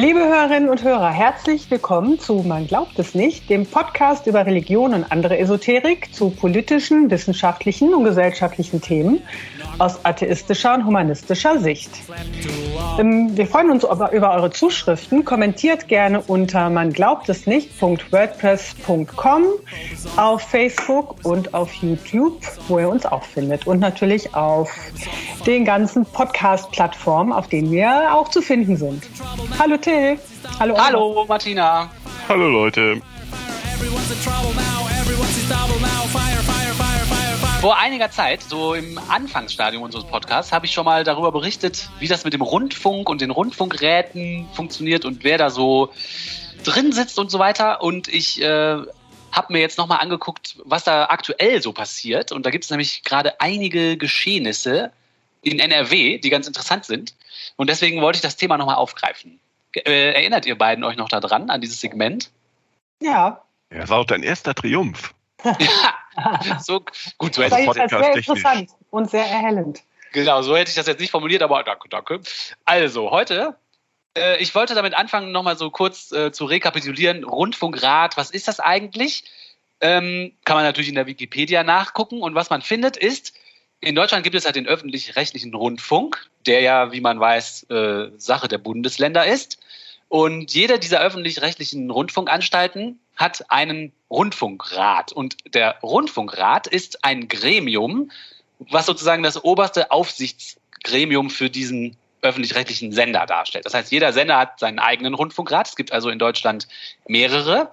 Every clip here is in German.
Liebe Hörerinnen und Hörer, herzlich willkommen zu Man glaubt es nicht, dem Podcast über Religion und andere Esoterik zu politischen, wissenschaftlichen und gesellschaftlichen Themen aus atheistischer und humanistischer Sicht. Ähm, wir freuen uns über eure Zuschriften. Kommentiert gerne unter man glaubt es nicht.wordpress.com auf Facebook und auf YouTube, wo ihr uns auch findet. Und natürlich auf den ganzen Podcast-Plattformen, auf denen wir auch zu finden sind. Hallo Till. Hallo, Hallo Martina. Hallo Leute. Vor einiger Zeit, so im Anfangsstadium unseres Podcasts, habe ich schon mal darüber berichtet, wie das mit dem Rundfunk und den Rundfunkräten funktioniert und wer da so drin sitzt und so weiter. Und ich äh, habe mir jetzt nochmal angeguckt, was da aktuell so passiert. Und da gibt es nämlich gerade einige Geschehnisse in NRW, die ganz interessant sind. Und deswegen wollte ich das Thema nochmal aufgreifen. Äh, erinnert ihr beiden euch noch daran, an dieses Segment? Ja. Ja, das war auch dein erster Triumph. Ja, so gut, so hätte ich das sehr interessant und sehr erhellend. Genau, so hätte ich das jetzt nicht formuliert, aber danke, danke. Also, heute, äh, ich wollte damit anfangen, nochmal so kurz äh, zu rekapitulieren. Rundfunkrat, was ist das eigentlich? Ähm, kann man natürlich in der Wikipedia nachgucken und was man findet ist, in Deutschland gibt es halt den öffentlich-rechtlichen Rundfunk, der ja, wie man weiß, äh, Sache der Bundesländer ist. Und jeder dieser öffentlich-rechtlichen Rundfunkanstalten hat einen Rundfunkrat. Und der Rundfunkrat ist ein Gremium, was sozusagen das oberste Aufsichtsgremium für diesen öffentlich-rechtlichen Sender darstellt. Das heißt, jeder Sender hat seinen eigenen Rundfunkrat. Es gibt also in Deutschland mehrere.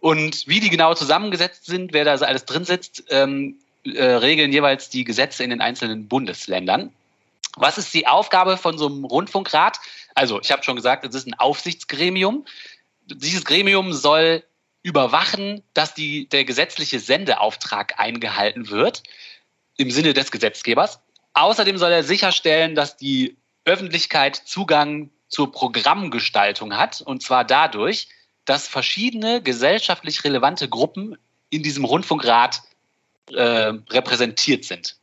Und wie die genau zusammengesetzt sind, wer da alles drin sitzt, ähm, äh, regeln jeweils die Gesetze in den einzelnen Bundesländern. Was ist die Aufgabe von so einem Rundfunkrat? Also, ich habe schon gesagt, es ist ein Aufsichtsgremium. Dieses Gremium soll überwachen, dass die, der gesetzliche Sendeauftrag eingehalten wird im Sinne des Gesetzgebers. Außerdem soll er sicherstellen, dass die Öffentlichkeit Zugang zur Programmgestaltung hat, und zwar dadurch, dass verschiedene gesellschaftlich relevante Gruppen in diesem Rundfunkrat äh, repräsentiert sind.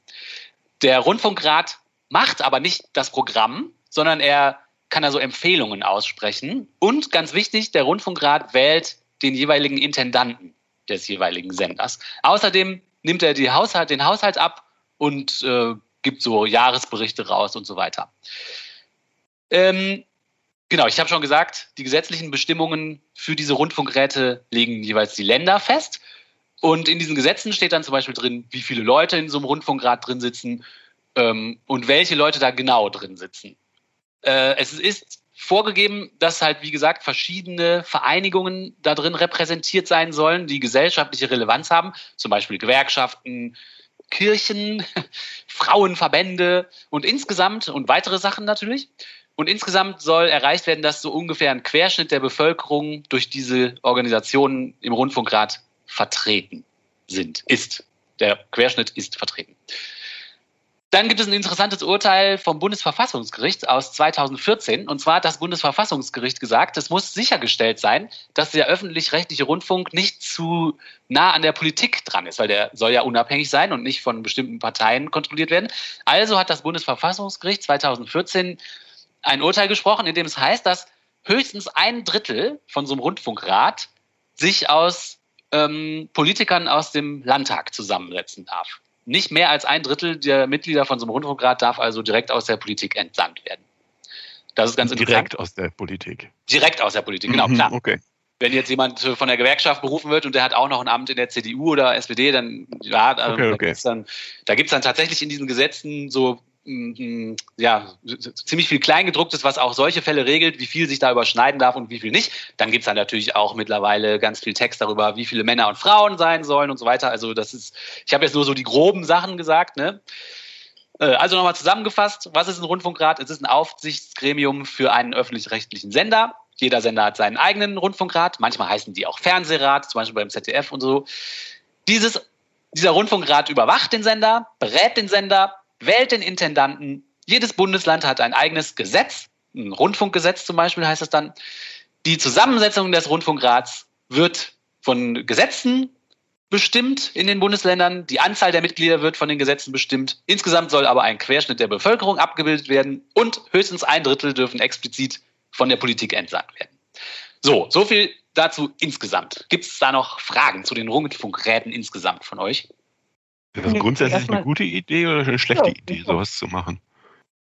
Der Rundfunkrat macht aber nicht das Programm, sondern er kann also Empfehlungen aussprechen. Und ganz wichtig, der Rundfunkrat wählt den jeweiligen Intendanten des jeweiligen Senders. Außerdem nimmt er die Haushalt, den Haushalt ab und äh, gibt so Jahresberichte raus und so weiter. Ähm, genau, ich habe schon gesagt, die gesetzlichen Bestimmungen für diese Rundfunkräte legen jeweils die Länder fest. Und in diesen Gesetzen steht dann zum Beispiel drin, wie viele Leute in so einem Rundfunkrat drin sitzen ähm, und welche Leute da genau drin sitzen. Äh, es ist vorgegeben, dass halt, wie gesagt, verschiedene Vereinigungen da drin repräsentiert sein sollen, die gesellschaftliche Relevanz haben, zum Beispiel Gewerkschaften, Kirchen, Frauenverbände und insgesamt und weitere Sachen natürlich. Und insgesamt soll erreicht werden, dass so ungefähr ein Querschnitt der Bevölkerung durch diese Organisationen im Rundfunkrat vertreten sind, ist. Der Querschnitt ist vertreten. Dann gibt es ein interessantes Urteil vom Bundesverfassungsgericht aus 2014. Und zwar hat das Bundesverfassungsgericht gesagt, es muss sichergestellt sein, dass der öffentlich-rechtliche Rundfunk nicht zu nah an der Politik dran ist, weil der soll ja unabhängig sein und nicht von bestimmten Parteien kontrolliert werden. Also hat das Bundesverfassungsgericht 2014 ein Urteil gesprochen, in dem es heißt, dass höchstens ein Drittel von so einem Rundfunkrat sich aus ähm, Politikern aus dem Landtag zusammensetzen darf. Nicht mehr als ein Drittel der Mitglieder von so einem Rundfunkrat darf also direkt aus der Politik entsandt werden. Das ist ganz direkt interessant. Direkt aus der Politik. Direkt aus der Politik, genau, klar. Okay. Wenn jetzt jemand von der Gewerkschaft berufen wird und der hat auch noch ein Amt in der CDU oder SPD, dann ja, okay, okay. da gibt es dann, dann tatsächlich in diesen Gesetzen so ja, ziemlich viel Kleingedrucktes, was auch solche Fälle regelt, wie viel sich da überschneiden darf und wie viel nicht. Dann gibt's dann natürlich auch mittlerweile ganz viel Text darüber, wie viele Männer und Frauen sein sollen und so weiter. Also das ist, ich habe jetzt nur so die groben Sachen gesagt. Ne? Äh, also nochmal zusammengefasst, was ist ein Rundfunkrat? Es ist ein Aufsichtsgremium für einen öffentlich-rechtlichen Sender. Jeder Sender hat seinen eigenen Rundfunkrat. Manchmal heißen die auch Fernsehrat, zum Beispiel beim ZDF und so. Dieses, dieser Rundfunkrat überwacht den Sender, berät den Sender, wählt den Intendanten. Jedes Bundesland hat ein eigenes Gesetz, ein Rundfunkgesetz zum Beispiel heißt es dann. Die Zusammensetzung des Rundfunkrats wird von Gesetzen bestimmt in den Bundesländern. Die Anzahl der Mitglieder wird von den Gesetzen bestimmt. Insgesamt soll aber ein Querschnitt der Bevölkerung abgebildet werden und höchstens ein Drittel dürfen explizit von der Politik entsandt werden. So, so viel dazu insgesamt. Gibt es da noch Fragen zu den Rundfunkräten insgesamt von euch? Ist das grundsätzlich eine gute Idee oder eine schlechte ja, Idee, sowas zu machen?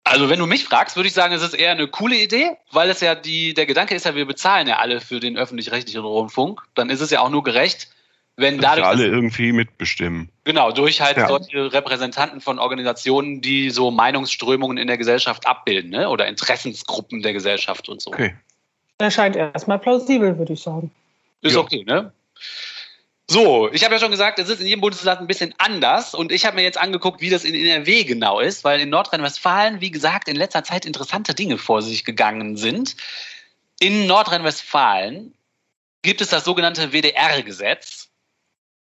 Also wenn du mich fragst, würde ich sagen, es ist eher eine coole Idee, weil es ja die, der Gedanke ist ja, wir bezahlen ja alle für den öffentlich-rechtlichen Rundfunk. Dann ist es ja auch nur gerecht, wenn dass dadurch. alle irgendwie mitbestimmen. Genau, durch halt ja. solche Repräsentanten von Organisationen, die so Meinungsströmungen in der Gesellschaft abbilden, ne? Oder Interessensgruppen der Gesellschaft und so. Okay. Erscheint erstmal plausibel, würde ich sagen. Ist jo. okay, ne? So, ich habe ja schon gesagt, es ist in jedem Bundesland ein bisschen anders und ich habe mir jetzt angeguckt, wie das in NRW genau ist, weil in Nordrhein-Westfalen, wie gesagt, in letzter Zeit interessante Dinge vor sich gegangen sind. In Nordrhein-Westfalen gibt es das sogenannte WDR-Gesetz,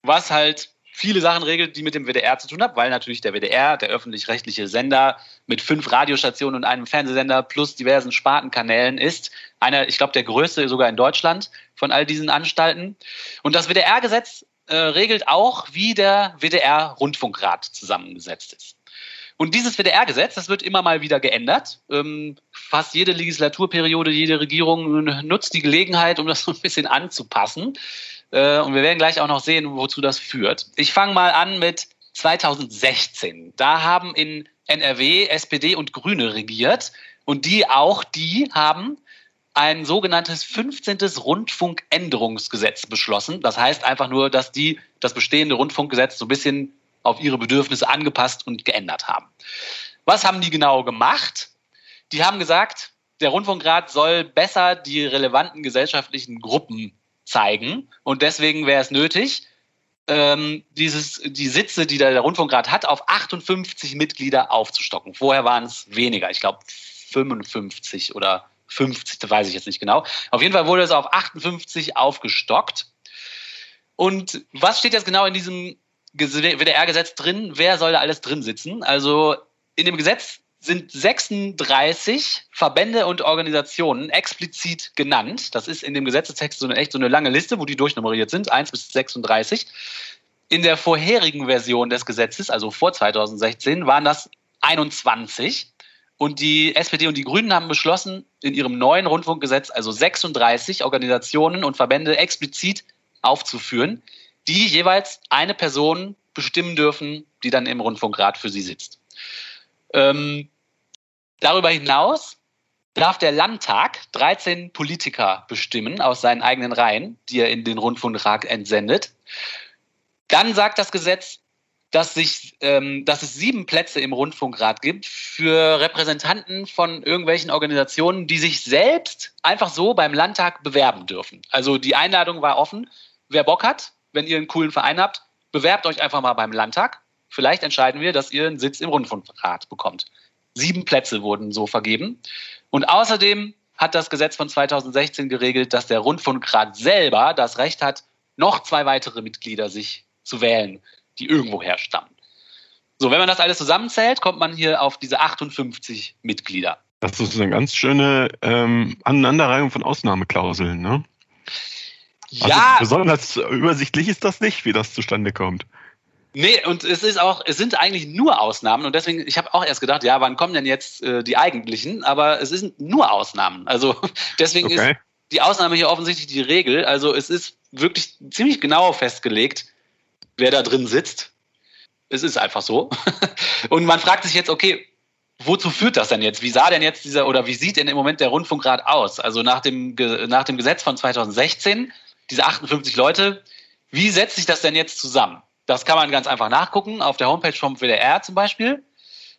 was halt viele Sachen regelt, die mit dem WDR zu tun haben, weil natürlich der WDR, der öffentlich-rechtliche Sender mit fünf Radiostationen und einem Fernsehsender plus diversen Spartenkanälen ist, einer, ich glaube, der größte sogar in Deutschland von all diesen Anstalten. Und das WDR-Gesetz äh, regelt auch, wie der WDR-Rundfunkrat zusammengesetzt ist. Und dieses WDR-Gesetz, das wird immer mal wieder geändert. Ähm, fast jede Legislaturperiode, jede Regierung nutzt die Gelegenheit, um das so ein bisschen anzupassen. Äh, und wir werden gleich auch noch sehen, wozu das führt. Ich fange mal an mit 2016. Da haben in NRW SPD und Grüne regiert. Und die auch, die haben ein sogenanntes 15. Rundfunkänderungsgesetz beschlossen. Das heißt einfach nur, dass die das bestehende Rundfunkgesetz so ein bisschen auf ihre Bedürfnisse angepasst und geändert haben. Was haben die genau gemacht? Die haben gesagt, der Rundfunkrat soll besser die relevanten gesellschaftlichen Gruppen zeigen und deswegen wäre es nötig, ähm, dieses, die Sitze, die der Rundfunkrat hat, auf 58 Mitglieder aufzustocken. Vorher waren es weniger, ich glaube 55 oder 50, weiß ich jetzt nicht genau. Auf jeden Fall wurde es auf 58 aufgestockt. Und was steht jetzt genau in diesem WDR-Gesetz drin? Wer soll da alles drin sitzen? Also in dem Gesetz sind 36 Verbände und Organisationen explizit genannt. Das ist in dem Gesetzestext so eine, echt so eine lange Liste, wo die durchnummeriert sind, 1 bis 36. In der vorherigen Version des Gesetzes, also vor 2016, waren das 21. Und die SPD und die Grünen haben beschlossen, in ihrem neuen Rundfunkgesetz also 36 Organisationen und Verbände explizit aufzuführen, die jeweils eine Person bestimmen dürfen, die dann im Rundfunkrat für sie sitzt. Ähm, darüber hinaus darf der Landtag 13 Politiker bestimmen aus seinen eigenen Reihen, die er in den Rundfunkrat entsendet. Dann sagt das Gesetz, dass, sich, ähm, dass es sieben Plätze im Rundfunkrat gibt für Repräsentanten von irgendwelchen Organisationen, die sich selbst einfach so beim Landtag bewerben dürfen. Also die Einladung war offen. Wer Bock hat, wenn ihr einen coolen Verein habt, bewerbt euch einfach mal beim Landtag. Vielleicht entscheiden wir, dass ihr einen Sitz im Rundfunkrat bekommt. Sieben Plätze wurden so vergeben. Und außerdem hat das Gesetz von 2016 geregelt, dass der Rundfunkrat selber das Recht hat, noch zwei weitere Mitglieder sich zu wählen die irgendwo herstammen. So, wenn man das alles zusammenzählt, kommt man hier auf diese 58 Mitglieder. Das ist eine ganz schöne ähm, Aneinanderreihung von Ausnahmeklauseln, ne? Also ja. besonders übersichtlich ist das nicht, wie das zustande kommt. Nee, und es ist auch, es sind eigentlich nur Ausnahmen und deswegen, ich habe auch erst gedacht, ja, wann kommen denn jetzt äh, die eigentlichen? Aber es sind nur Ausnahmen. Also deswegen okay. ist die Ausnahme hier offensichtlich die Regel. Also es ist wirklich ziemlich genau festgelegt, wer da drin sitzt. Es ist einfach so. Und man fragt sich jetzt, okay, wozu führt das denn jetzt? Wie sah denn jetzt dieser oder wie sieht denn im Moment der Rundfunkrat aus? Also nach dem, nach dem Gesetz von 2016, diese 58 Leute, wie setzt sich das denn jetzt zusammen? Das kann man ganz einfach nachgucken auf der Homepage vom WDR zum Beispiel.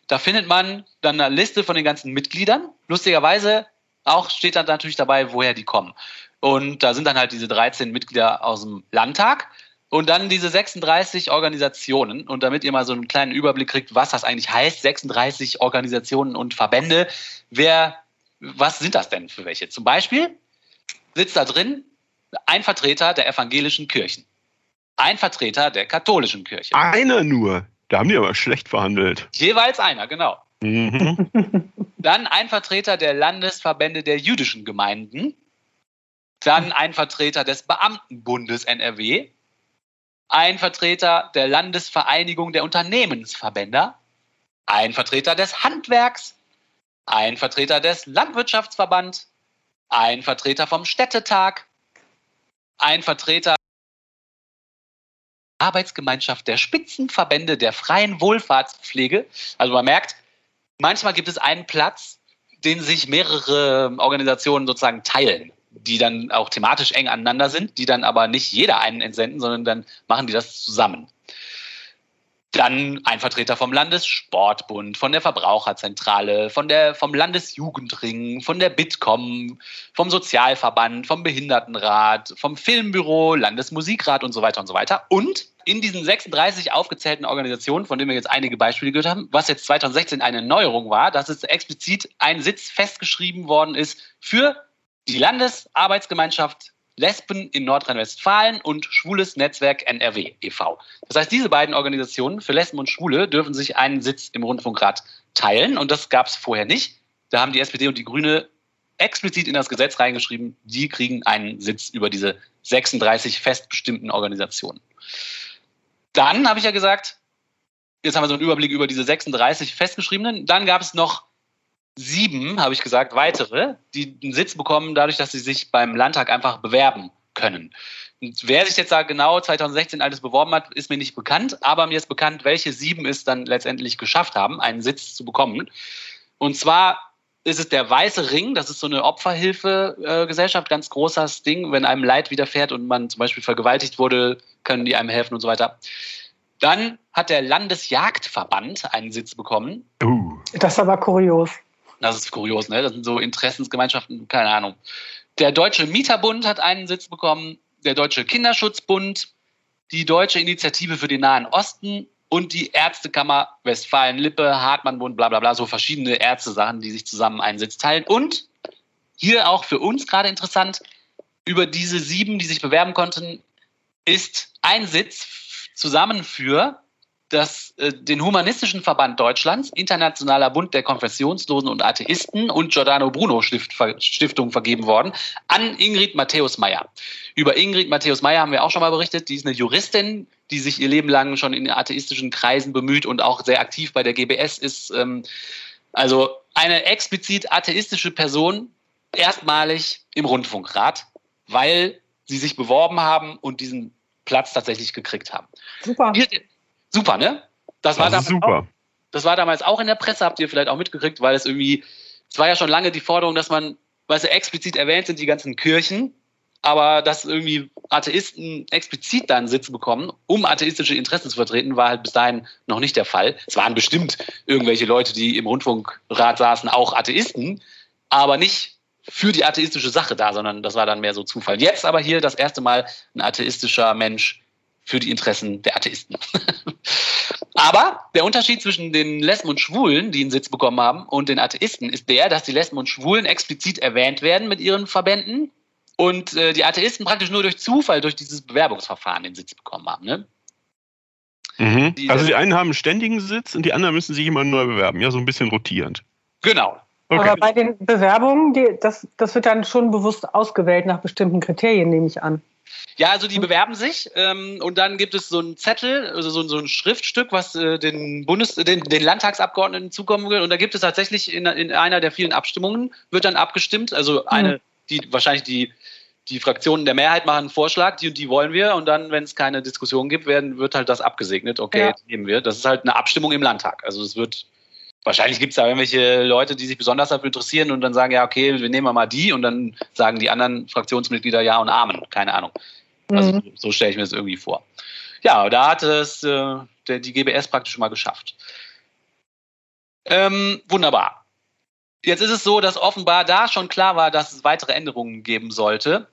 Da findet man dann eine Liste von den ganzen Mitgliedern. Lustigerweise auch steht dann natürlich dabei, woher die kommen. Und da sind dann halt diese 13 Mitglieder aus dem Landtag. Und dann diese 36 Organisationen. Und damit ihr mal so einen kleinen Überblick kriegt, was das eigentlich heißt, 36 Organisationen und Verbände. Wer, was sind das denn für welche? Zum Beispiel sitzt da drin ein Vertreter der evangelischen Kirchen. Ein Vertreter der katholischen Kirche. Einer nur. Da haben die aber schlecht verhandelt. Jeweils einer, genau. Mhm. Dann ein Vertreter der Landesverbände der jüdischen Gemeinden. Dann ein Vertreter des Beamtenbundes NRW ein Vertreter der Landesvereinigung der Unternehmensverbände, ein Vertreter des Handwerks, ein Vertreter des Landwirtschaftsverband, ein Vertreter vom Städtetag, ein Vertreter der Arbeitsgemeinschaft der Spitzenverbände der freien Wohlfahrtspflege. Also man merkt, manchmal gibt es einen Platz, den sich mehrere Organisationen sozusagen teilen, die dann auch thematisch eng aneinander sind, die dann aber nicht jeder einen entsenden, sondern dann machen die das zusammen. Dann ein Vertreter vom Landessportbund, von der Verbraucherzentrale, von der, vom Landesjugendring, von der Bitkom, vom Sozialverband, vom Behindertenrat, vom Filmbüro, Landesmusikrat und so weiter und so weiter. Und in diesen 36 aufgezählten Organisationen, von denen wir jetzt einige Beispiele gehört haben, was jetzt 2016 eine Neuerung war, dass es explizit ein Sitz festgeschrieben worden ist für die Landesarbeitsgemeinschaft Lesben in Nordrhein-Westfalen und Schwules Netzwerk NRW e.V. Das heißt, diese beiden Organisationen für Lesben und Schwule dürfen sich einen Sitz im Rundfunkrat teilen und das gab es vorher nicht. Da haben die SPD und die Grüne explizit in das Gesetz reingeschrieben, die kriegen einen Sitz über diese 36 festbestimmten Organisationen. Dann habe ich ja gesagt, jetzt haben wir so einen Überblick über diese 36 festgeschriebenen. Dann gab es noch sieben, habe ich gesagt, weitere, die einen Sitz bekommen, dadurch, dass sie sich beim Landtag einfach bewerben können. Und wer sich jetzt da genau 2016 alles beworben hat, ist mir nicht bekannt, aber mir ist bekannt, welche sieben es dann letztendlich geschafft haben, einen Sitz zu bekommen. Und zwar ist es der Weiße Ring, das ist so eine Opferhilfegesellschaft, ganz großes Ding. Wenn einem Leid widerfährt und man zum Beispiel vergewaltigt wurde, können die einem helfen und so weiter. Dann hat der Landesjagdverband einen Sitz bekommen. Uh. Das ist aber kurios. Das ist kurios, ne? Das sind so Interessensgemeinschaften, keine Ahnung. Der Deutsche Mieterbund hat einen Sitz bekommen, der Deutsche Kinderschutzbund, die Deutsche Initiative für den Nahen Osten und die Ärztekammer Westfalen-Lippe, Hartmann-Bund, bla bla bla, so verschiedene Ärzte-Sachen, die sich zusammen einen Sitz teilen. Und hier auch für uns gerade interessant, über diese sieben, die sich bewerben konnten, ist ein Sitz zusammen für das, äh, den Humanistischen Verband Deutschlands, Internationaler Bund der Konfessionslosen und Atheisten und Giordano Bruno Stift, Stiftung vergeben worden an Ingrid Matthäus Meyer. Über Ingrid Matthäus Meyer haben wir auch schon mal berichtet. Die ist eine Juristin, die sich ihr Leben lang schon in atheistischen Kreisen bemüht und auch sehr aktiv bei der GBS ist. Ähm, also eine explizit atheistische Person, erstmalig im Rundfunkrat, weil sie sich beworben haben und diesen Platz tatsächlich gekriegt haben. Super. Hier, Super, ne? Das, das war damals super. Auch, das war damals auch in der Presse, habt ihr vielleicht auch mitgekriegt, weil es irgendwie, es war ja schon lange die Forderung, dass man, weil es ja explizit erwähnt sind, die ganzen Kirchen, aber dass irgendwie Atheisten explizit da einen Sitz bekommen, um atheistische Interessen zu vertreten, war halt bis dahin noch nicht der Fall. Es waren bestimmt irgendwelche Leute, die im Rundfunkrat saßen, auch Atheisten, aber nicht für die atheistische Sache da, sondern das war dann mehr so Zufall. Jetzt aber hier das erste Mal ein atheistischer Mensch für die Interessen der Atheisten. Aber der Unterschied zwischen den Lesben und Schwulen, die einen Sitz bekommen haben, und den Atheisten ist der, dass die Lesben und Schwulen explizit erwähnt werden mit ihren Verbänden und äh, die Atheisten praktisch nur durch Zufall, durch dieses Bewerbungsverfahren den Sitz bekommen haben. Ne? Mhm. Die, also die einen haben einen ständigen Sitz und die anderen müssen sich immer neu bewerben, ja, so ein bisschen rotierend. Genau. Okay. Aber bei den Bewerbungen, die, das, das wird dann schon bewusst ausgewählt nach bestimmten Kriterien, nehme ich an. Ja, also die bewerben sich ähm, und dann gibt es so einen Zettel, also so, so ein Schriftstück, was äh, den Bundes, den, den Landtagsabgeordneten zukommen will. Und da gibt es tatsächlich in, in einer der vielen Abstimmungen wird dann abgestimmt. Also eine, mhm. Die wahrscheinlich die die Fraktionen der Mehrheit machen einen Vorschlag, die und die wollen wir, und dann, wenn es keine Diskussion gibt, werden, wird halt das abgesegnet. Okay, ja. nehmen wir. Das ist halt eine Abstimmung im Landtag. Also es wird wahrscheinlich gibt es da irgendwelche Leute, die sich besonders dafür interessieren und dann sagen, ja, okay, wir nehmen mal die und dann sagen die anderen Fraktionsmitglieder Ja und Amen. Keine Ahnung. Also mhm. so stelle ich mir das irgendwie vor. Ja, da hat es äh, der, die GBS praktisch schon mal geschafft. Ähm, wunderbar. Jetzt ist es so, dass offenbar da schon klar war, dass es weitere Änderungen geben sollte.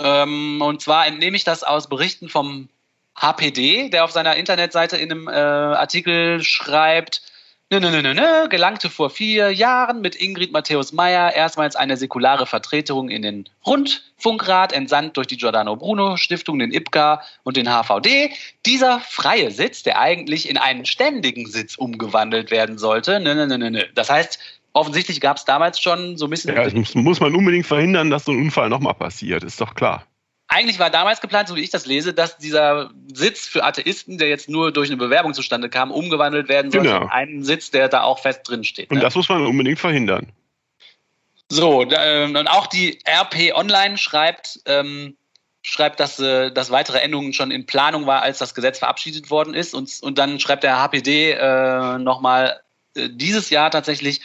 Ähm, und zwar entnehme ich das aus Berichten vom HPD, der auf seiner Internetseite in einem äh, Artikel schreibt, Nö, nö, nö, nö, gelangte vor vier Jahren mit Ingrid Matthäus Meyer erstmals eine säkulare Vertretung in den Rundfunkrat, entsandt durch die Giordano Bruno Stiftung, den IPCA und den HVD. Dieser freie Sitz, der eigentlich in einen ständigen Sitz umgewandelt werden sollte. Nö, nö, nö, nö. Das heißt, offensichtlich gab es damals schon so ein bisschen. Ja, das muss man unbedingt verhindern, dass so ein Unfall nochmal passiert, ist doch klar eigentlich war damals geplant, so wie ich das lese, dass dieser Sitz für Atheisten, der jetzt nur durch eine Bewerbung zustande kam, umgewandelt werden soll genau. in einen Sitz, der da auch fest drin steht. Und ne? das muss man unbedingt verhindern. So, ähm, und auch die RP Online schreibt, ähm, schreibt, dass, äh, dass weitere Änderungen schon in Planung war, als das Gesetz verabschiedet worden ist. Und, und dann schreibt der HPD äh, nochmal, äh, dieses Jahr tatsächlich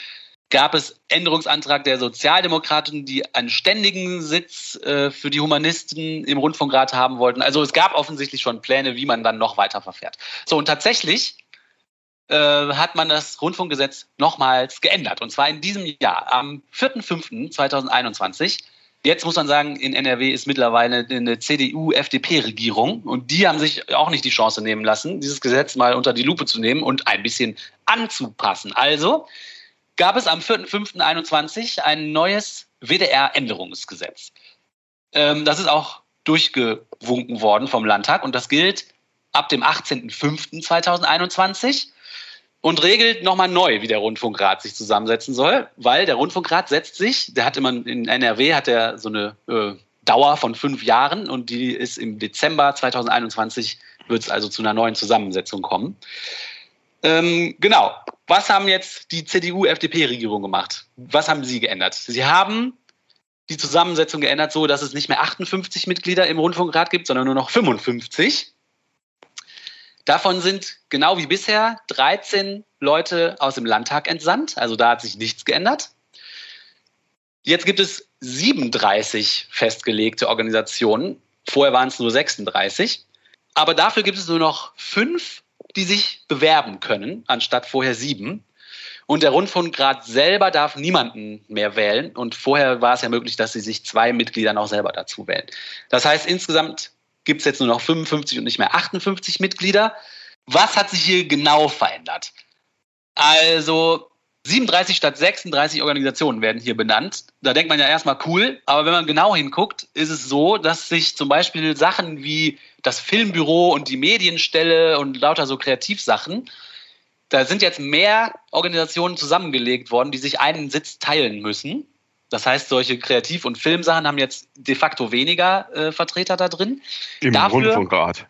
gab es Änderungsantrag der Sozialdemokraten, die einen ständigen Sitz äh, für die Humanisten im Rundfunkrat haben wollten. Also es gab offensichtlich schon Pläne, wie man dann noch weiter verfährt. So, und tatsächlich äh, hat man das Rundfunkgesetz nochmals geändert. Und zwar in diesem Jahr, am 4.5.2021 Jetzt muss man sagen, in NRW ist mittlerweile eine CDU-FDP-Regierung und die haben sich auch nicht die Chance nehmen lassen, dieses Gesetz mal unter die Lupe zu nehmen und ein bisschen anzupassen. Also gab es am 4.5.21 ein neues WDR-Änderungsgesetz. Ähm, das ist auch durchgewunken worden vom Landtag und das gilt ab dem 18.05.2021 und regelt nochmal neu, wie der Rundfunkrat sich zusammensetzen soll, weil der Rundfunkrat setzt sich, der hat immer in NRW hat er so eine äh, Dauer von fünf Jahren und die ist im Dezember 2021 wird es also zu einer neuen Zusammensetzung kommen. Ähm, genau. Was haben jetzt die CDU-FDP-Regierung gemacht? Was haben sie geändert? Sie haben die Zusammensetzung geändert, so dass es nicht mehr 58 Mitglieder im Rundfunkrat gibt, sondern nur noch 55. Davon sind genau wie bisher 13 Leute aus dem Landtag entsandt. Also da hat sich nichts geändert. Jetzt gibt es 37 festgelegte Organisationen. Vorher waren es nur 36. Aber dafür gibt es nur noch fünf, die sich bewerben können, anstatt vorher sieben. Und der Rundfunkrat selber darf niemanden mehr wählen. Und vorher war es ja möglich, dass sie sich zwei Mitglieder noch selber dazu wählen. Das heißt, insgesamt gibt es jetzt nur noch 55 und nicht mehr 58 Mitglieder. Was hat sich hier genau verändert? Also 37 statt 36 Organisationen werden hier benannt. Da denkt man ja erstmal cool, aber wenn man genau hinguckt, ist es so, dass sich zum Beispiel Sachen wie das Filmbüro und die Medienstelle und lauter so Kreativsachen, da sind jetzt mehr Organisationen zusammengelegt worden, die sich einen Sitz teilen müssen. Das heißt, solche Kreativ- und Filmsachen haben jetzt de facto weniger äh, Vertreter da drin. Im Dafür, Rundfunkrat.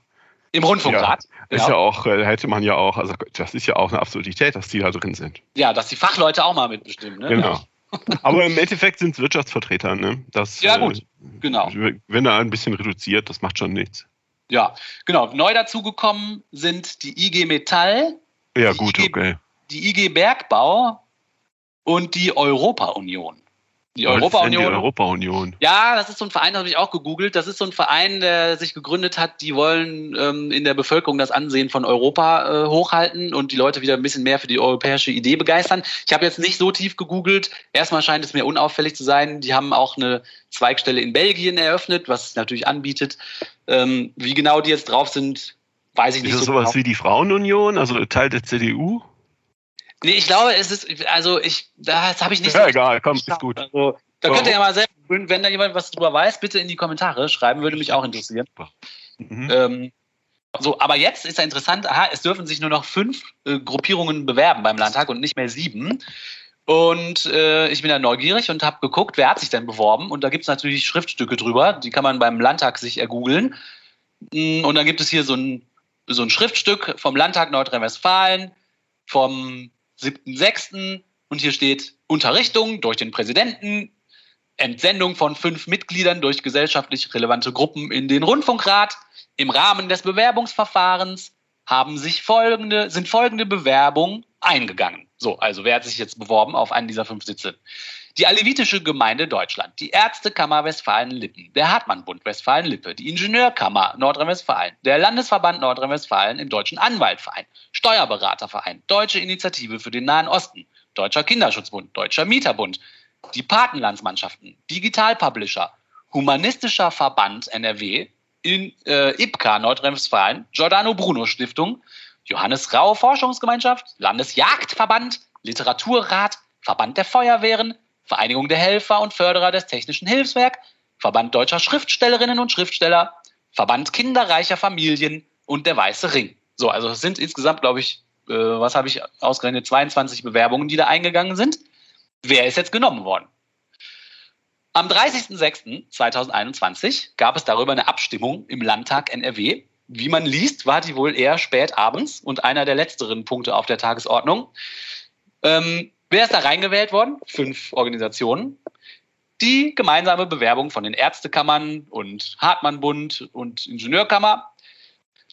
Im Rundfunkrat. Ja, ist ja auch, äh, hätte man ja auch, also das ist ja auch eine Absurdität, dass die da drin sind. Ja, dass die Fachleute auch mal mitbestimmen. Ne? Genau. Aber im Endeffekt sind es Wirtschaftsvertreter, ne? Das, ja, gut, äh, genau. Wenn er ein bisschen reduziert, das macht schon nichts. Ja, genau. Neu dazugekommen sind die IG Metall. Ja, gut, IG, okay. Die IG Bergbau und die Europa-Union. Die Europa-Union. Die Europa-Union. Ja, das ist so ein Verein, das habe ich auch gegoogelt. Das ist so ein Verein, der sich gegründet hat. Die wollen ähm, in der Bevölkerung das Ansehen von Europa äh, hochhalten und die Leute wieder ein bisschen mehr für die europäische Idee begeistern. Ich habe jetzt nicht so tief gegoogelt. Erstmal scheint es mir unauffällig zu sein. Die haben auch eine Zweigstelle in Belgien eröffnet, was natürlich anbietet. Ähm, wie genau die jetzt drauf sind, weiß ich nicht. Ist das so sowas genau. wie die Frauenunion, also Teil der CDU? Nee, ich glaube, es ist, also ich, das habe ich nicht. Ja, so egal, komm, ist gut. Also, da könnt ihr ja mal selbst, wenn da jemand was drüber weiß, bitte in die Kommentare schreiben, würde mich auch interessieren. Mhm. Ähm, so, aber jetzt ist ja interessant, aha, es dürfen sich nur noch fünf äh, Gruppierungen bewerben beim Landtag und nicht mehr sieben. Und äh, ich bin da neugierig und habe geguckt, wer hat sich denn beworben. Und da gibt es natürlich Schriftstücke drüber, die kann man beim Landtag sich ergoogeln. Mm, und dann gibt es hier so ein, so ein Schriftstück vom Landtag Nordrhein-Westfalen, vom 7.6. Und hier steht Unterrichtung durch den Präsidenten, Entsendung von fünf Mitgliedern durch gesellschaftlich relevante Gruppen in den Rundfunkrat. Im Rahmen des Bewerbungsverfahrens haben sich folgende, sind folgende Bewerbungen eingegangen. So, also wer hat sich jetzt beworben auf einen dieser fünf Sitze? Die Alevitische Gemeinde Deutschland, die Ärztekammer Westfalen-Lippen, der Hartmann-Bund Westfalen-Lippe, die Ingenieurkammer Nordrhein-Westfalen, der Landesverband Nordrhein-Westfalen im Deutschen Anwaltverein, Steuerberaterverein, Deutsche Initiative für den Nahen Osten, Deutscher Kinderschutzbund, Deutscher Mieterbund, die Patenlandsmannschaften, Digital Publisher, Humanistischer Verband NRW, in, äh, IPCA Nordrhein-Westfalen, Giordano Bruno Stiftung, Johannes Rau Forschungsgemeinschaft, Landesjagdverband, Literaturrat, Verband der Feuerwehren, Vereinigung der Helfer und Förderer des Technischen Hilfswerk, Verband deutscher Schriftstellerinnen und Schriftsteller, Verband kinderreicher Familien und der Weiße Ring. So, also es sind insgesamt, glaube ich, äh, was habe ich ausgerechnet, 22 Bewerbungen, die da eingegangen sind. Wer ist jetzt genommen worden? Am 30.06.2021 gab es darüber eine Abstimmung im Landtag NRW. Wie man liest, war die wohl eher spät abends und einer der letzteren Punkte auf der Tagesordnung. Ähm, Wer ist da reingewählt worden? Fünf Organisationen. die gemeinsame Bewerbung von den Ärztekammern und Hartmann-Bund und Ingenieurkammer,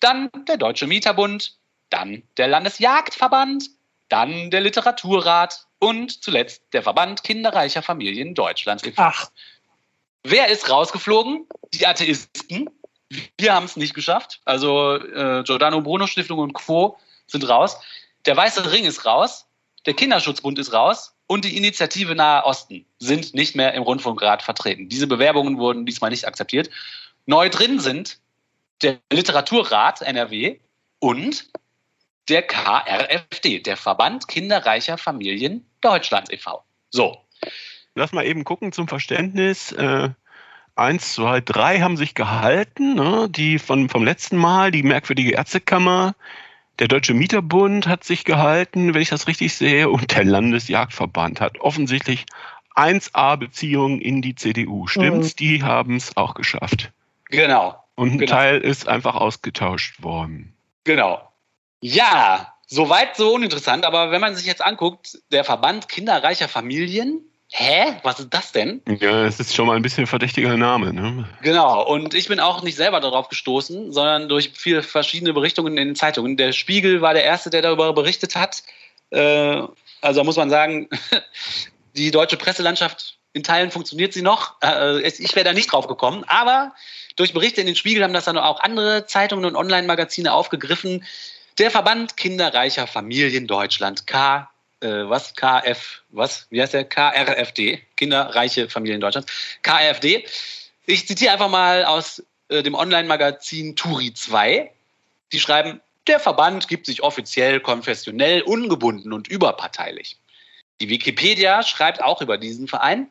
dann der Deutsche Mieterbund, dann der Landesjagdverband, dann der Literaturrat und zuletzt der Verband kinderreicher Familien Deutschlands. Ach. Wer ist rausgeflogen? Die Atheisten. Wir haben es nicht geschafft. Also äh, Giordano Bruno Stiftung und Co. sind raus. Der Weiße Ring ist raus. Der Kinderschutzbund ist raus. Und die Initiative Nahe Osten sind nicht mehr im Rundfunkrat vertreten. Diese Bewerbungen wurden diesmal nicht akzeptiert. Neu drin sind der Literaturrat NRW und der KRFD, der Verband Kinderreicher Familien Deutschlands e.V. So. Lass mal eben gucken zum Verständnis. Äh, eins, zwei, drei haben sich gehalten. Ne? Die von, vom letzten Mal, die merkwürdige Ärztekammer, der Deutsche Mieterbund hat sich gehalten, wenn ich das richtig sehe, und der Landesjagdverband hat offensichtlich 1A-Beziehungen in die CDU. Stimmt's? Mhm. Die haben es auch geschafft. Genau. Und ein genau. Teil ist einfach ausgetauscht worden. Genau. Ja, soweit so uninteressant, aber wenn man sich jetzt anguckt, der Verband kinderreicher Familien, hä, was ist das denn? Ja, es ist schon mal ein bisschen ein verdächtiger Name. Ne? Genau, und ich bin auch nicht selber darauf gestoßen, sondern durch viele verschiedene Berichtungen in den Zeitungen. Der Spiegel war der Erste, der darüber berichtet hat. Äh, also muss man sagen, die deutsche Presselandschaft in Teilen funktioniert sie noch. Äh, ich wäre da nicht drauf gekommen, aber durch Berichte in den Spiegel haben das dann auch andere Zeitungen und Online-Magazine aufgegriffen. Der Verband kinderreicher Familien Deutschland, K, äh, was? KF, was? Wie heißt der? KRFD, Kinderreiche Familien Deutschland, KRFD. Ich zitiere einfach mal aus äh, dem Online-Magazin Turi 2. Die schreiben, der Verband gibt sich offiziell konfessionell ungebunden und überparteilich. Die Wikipedia schreibt auch über diesen Verein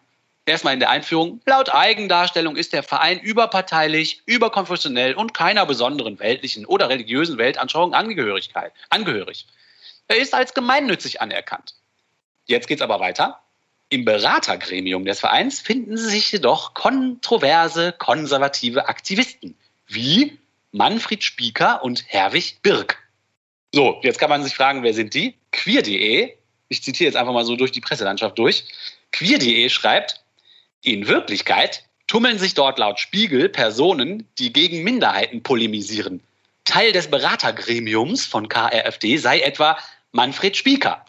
erstmal in der Einführung, laut Eigendarstellung ist der Verein überparteilich, überkonfessionell und keiner besonderen weltlichen oder religiösen Weltanschauung angehörig. Er ist als gemeinnützig anerkannt. Jetzt geht es aber weiter. Im Beratergremium des Vereins finden sich jedoch kontroverse konservative Aktivisten, wie Manfred Spieker und Herwig Birk. So, jetzt kann man sich fragen, wer sind die? Queer.de, ich zitiere jetzt einfach mal so durch die Presselandschaft durch. Queer.de schreibt, in Wirklichkeit tummeln sich dort laut Spiegel Personen, die gegen Minderheiten polemisieren. Teil des Beratergremiums von KRFD sei etwa Manfred Spieker.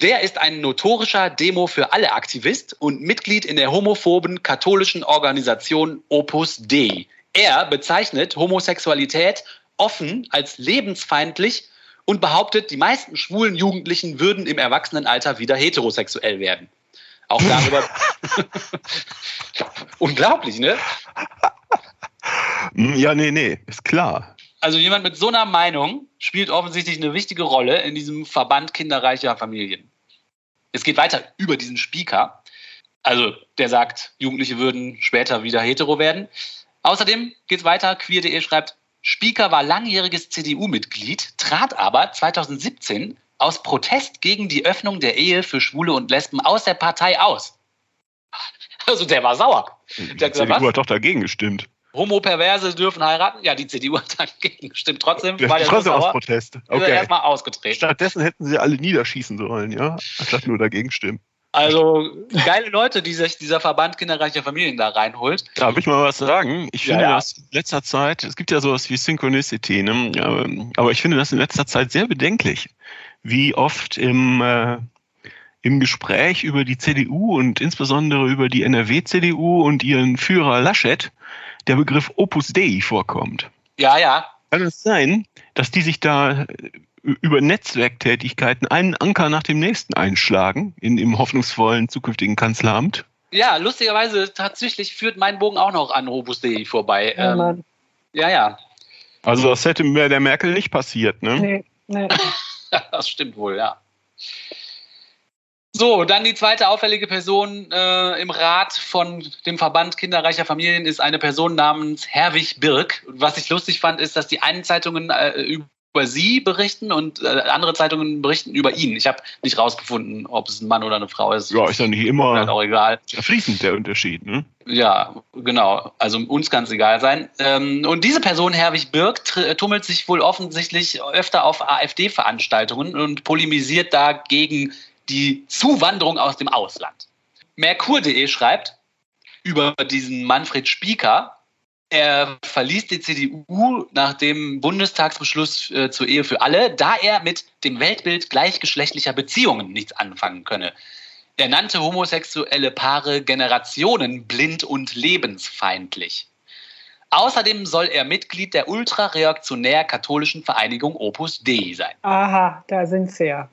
Der ist ein notorischer Demo für alle Aktivist und Mitglied in der homophoben katholischen Organisation Opus Dei. Er bezeichnet Homosexualität offen als lebensfeindlich und behauptet, die meisten schwulen Jugendlichen würden im Erwachsenenalter wieder heterosexuell werden. Auch darüber. Unglaublich, ne? Ja, nee, nee, ist klar. Also jemand mit so einer Meinung spielt offensichtlich eine wichtige Rolle in diesem Verband kinderreicher Familien. Es geht weiter über diesen Speaker. Also der sagt, Jugendliche würden später wieder hetero werden. Außerdem geht es weiter. Queer.de schreibt, Speaker war langjähriges CDU-Mitglied, trat aber 2017 aus Protest gegen die Öffnung der Ehe für Schwule und Lesben aus der Partei aus. Also der war sauer. Die der CDU gesagt, hat doch dagegen gestimmt. Homo-Perverse dürfen heiraten? Ja, die CDU hat dagegen gestimmt. Trotzdem war der trotzdem aus Protest. Okay. erstmal ausgetreten. Stattdessen hätten sie alle niederschießen sollen, ja, anstatt nur dagegen stimmen. Also geile Leute, die sich dieser Verband kinderreicher Familien da reinholt. Darf ich mal was sagen? Ich finde ja, ja. das in letzter Zeit, es gibt ja sowas wie Synchronicity, ne? aber ich finde das in letzter Zeit sehr bedenklich wie oft im, äh, im Gespräch über die CDU und insbesondere über die NRW-CDU und ihren Führer Laschet der Begriff Opus Dei vorkommt. Ja, ja. Kann es sein, dass die sich da äh, über Netzwerktätigkeiten einen Anker nach dem nächsten einschlagen in, im hoffnungsvollen zukünftigen Kanzleramt? Ja, lustigerweise tatsächlich führt mein Bogen auch noch an Opus Dei vorbei. Ja, ähm, ja, ja. Also das hätte mir der Merkel nicht passiert, ne? Nee, nee. das stimmt wohl, ja. So, dann die zweite auffällige Person äh, im Rat von dem Verband kinderreicher Familien ist eine Person namens Herwig Birk. Was ich lustig fand, ist, dass die einen Zeitungen äh, über sie berichten und äh, andere Zeitungen berichten über ihn. Ich habe nicht rausgefunden, ob es ein Mann oder eine Frau ist. Ja, ist ja nicht immer halt auch egal. fließend der Unterschied, ne? Ja, genau. Also uns kann es egal sein. Ähm, und diese Person, Herwig Birk, tummelt sich wohl offensichtlich öfter auf AfD-Veranstaltungen und polemisiert da gegen die Zuwanderung aus dem Ausland. Merkur.de schreibt, über diesen Manfred Spieker. Er verließ die CDU nach dem Bundestagsbeschluss äh, zur Ehe für alle, da er mit dem Weltbild gleichgeschlechtlicher Beziehungen nichts anfangen könne. Er nannte homosexuelle Paare generationenblind und lebensfeindlich. Außerdem soll er Mitglied der ultrareaktionär-katholischen Vereinigung Opus Dei sein. Aha, da sind sie ja.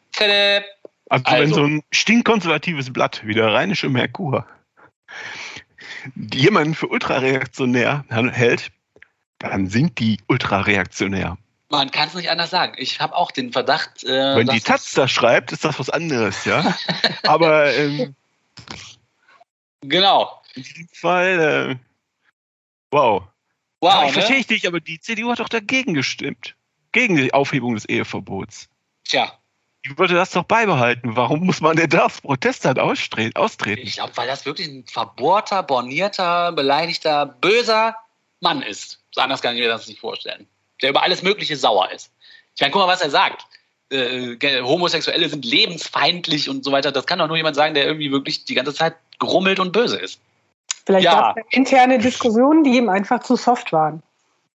Also, also, wenn so ein stinkkonservatives Blatt wie der Rheinische Merkur jemanden für ultrareaktionär hält, dann sind die ultrareaktionär. Man kann es nicht anders sagen. Ich habe auch den Verdacht. Äh, Wenn die Taz das schreibt, ist das was anderes, ja. Aber ähm, genau. In diesem Fall, äh, wow. Wow. Ja, ich ne? verstehe ich nicht, aber die CDU hat doch dagegen gestimmt. Gegen die Aufhebung des Eheverbots. Tja. Ich wollte das doch beibehalten. Warum muss man denn da auf Protest halt austreten? Ich glaube, weil das wirklich ein verbohrter, bornierter, beleidigter, böser Mann ist. Anders kann ich mir das nicht vorstellen. Der über alles Mögliche sauer ist. Ich meine, guck mal, was er sagt. Äh, Homosexuelle sind lebensfeindlich und so weiter. Das kann doch nur jemand sagen, der irgendwie wirklich die ganze Zeit grummelt und böse ist. Vielleicht ja. gab es interne Diskussionen, die ihm einfach zu soft waren.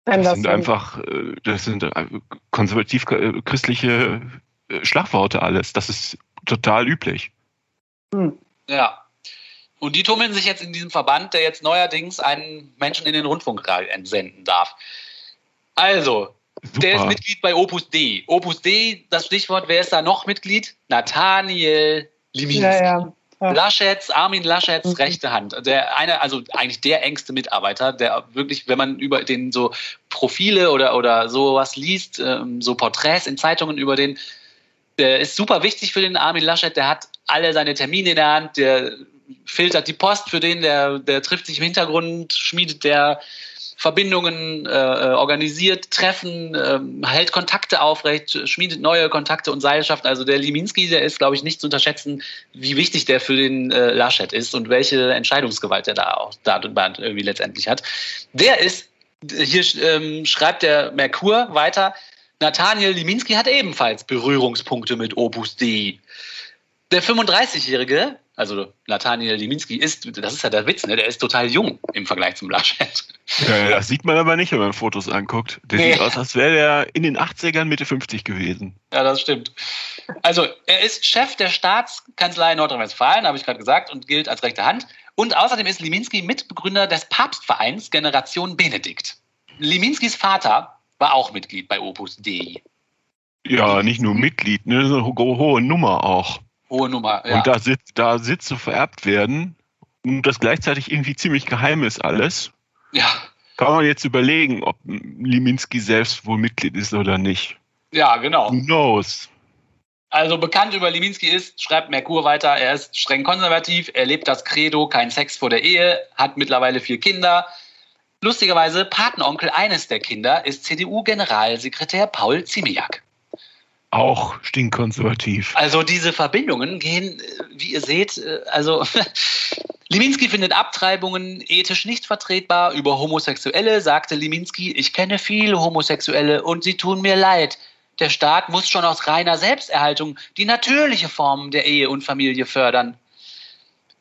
Das, das, sind einfach, äh, das sind äh, konservativ-christliche äh, Schlagworte alles. Das ist total üblich. Hm. Ja. Und die tummeln sich jetzt in diesem Verband, der jetzt neuerdings einen Menschen in den Rundfunk entsenden darf. Also, Super. der ist Mitglied bei Opus D. Opus D, das Stichwort, wer ist da noch Mitglied? Nathaniel Liminski. Ja, ja. Ja. Laschets, Armin Laschets mhm. rechte Hand. Der eine, also eigentlich der engste Mitarbeiter, der wirklich, wenn man über den so Profile oder, oder sowas liest, ähm, so Porträts in Zeitungen über den, der ist super wichtig für den Armin Laschet, der hat alle seine Termine in der Hand, der filtert die Post für den, der, der trifft sich im Hintergrund, schmiedet der Verbindungen äh, äh, organisiert, Treffen, äh, hält Kontakte aufrecht, schmiedet neue Kontakte und Seilschaften. Also der Liminski, der ist, glaube ich, nicht zu unterschätzen, wie wichtig der für den äh, Laschet ist und welche Entscheidungsgewalt er da auch da irgendwie letztendlich hat. Der ist, hier ähm, schreibt der Merkur weiter, Nathaniel Liminski hat ebenfalls Berührungspunkte mit Opus Dei. Der 35-Jährige also Nathaniel Liminski ist, das ist ja der Witz, ne? der ist total jung im Vergleich zum Laschet. Ja, das sieht man aber nicht, wenn man Fotos anguckt. Der nee. sieht aus, als wäre der in den 80ern Mitte 50 gewesen. Ja, das stimmt. Also er ist Chef der Staatskanzlei Nordrhein-Westfalen, habe ich gerade gesagt, und gilt als rechte Hand. Und außerdem ist Liminski Mitbegründer des Papstvereins Generation Benedikt. Liminskis Vater war auch Mitglied bei Opus Dei. Ja, nicht nur Mitglied, ne, eine hohe Nummer auch hohe Nummer. Ja. Und da, Sitz, da Sitze vererbt werden und das gleichzeitig irgendwie ziemlich geheim ist alles. Ja. Kann man jetzt überlegen, ob Liminski selbst wohl Mitglied ist oder nicht. Ja, genau. Who knows? Also bekannt über Liminski ist, schreibt Merkur weiter, er ist streng konservativ, er lebt das Credo, kein Sex vor der Ehe, hat mittlerweile vier Kinder. Lustigerweise, Patenonkel eines der Kinder ist CDU-Generalsekretär Paul Ziemiak. Auch stinkkonservativ. Also diese Verbindungen gehen, äh, wie ihr seht, äh, also Liminski findet Abtreibungen ethisch nicht vertretbar. Über Homosexuelle sagte Liminski, ich kenne viele Homosexuelle und sie tun mir leid. Der Staat muss schon aus reiner Selbsterhaltung die natürliche Form der Ehe und Familie fördern.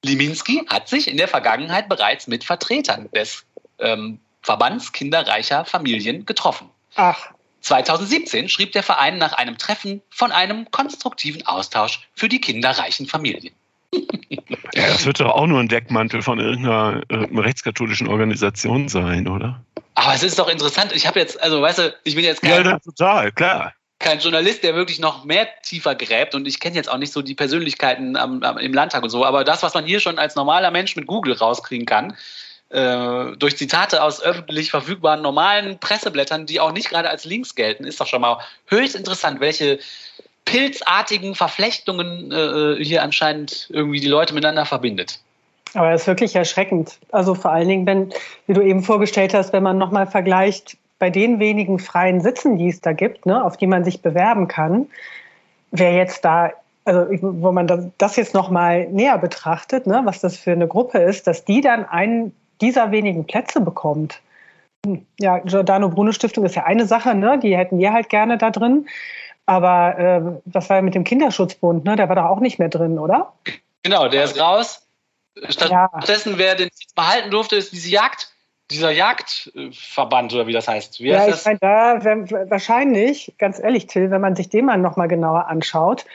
Liminski hat sich in der Vergangenheit bereits mit Vertretern des ähm, Verbands kinderreicher Familien getroffen. Ach. 2017 schrieb der Verein nach einem Treffen von einem konstruktiven Austausch für die kinderreichen Familien. Ja, das wird doch auch nur ein Deckmantel von irgendeiner äh, rechtskatholischen Organisation sein, oder? Aber es ist doch interessant. Ich habe jetzt, also weißt du, ich bin jetzt kein, ja, total, klar. kein Journalist, der wirklich noch mehr tiefer gräbt und ich kenne jetzt auch nicht so die Persönlichkeiten am, am, im Landtag und so, aber das, was man hier schon als normaler Mensch mit Google rauskriegen kann, äh, durch Zitate aus öffentlich verfügbaren normalen Presseblättern, die auch nicht gerade als Links gelten, ist doch schon mal höchst interessant, welche pilzartigen Verflechtungen äh, hier anscheinend irgendwie die Leute miteinander verbindet. Aber das ist wirklich erschreckend. Also vor allen Dingen, wenn, wie du eben vorgestellt hast, wenn man nochmal vergleicht, bei den wenigen freien Sitzen, die es da gibt, ne, auf die man sich bewerben kann, wer jetzt da, also wo man das jetzt nochmal näher betrachtet, ne, was das für eine Gruppe ist, dass die dann einen dieser wenigen Plätze bekommt. Ja, Giordano Bruno Stiftung ist ja eine Sache, ne? die hätten wir halt gerne da drin. Aber äh, was war ja mit dem Kinderschutzbund, ne? Der war doch auch nicht mehr drin, oder? Genau, der ist raus. Stattdessen, ja. wer den behalten durfte, ist diese Jagd, dieser Jagdverband oder wie das heißt. Wie ja, heißt ich meine, da wahrscheinlich, ganz ehrlich, Till, wenn man sich den mal nochmal genauer anschaut,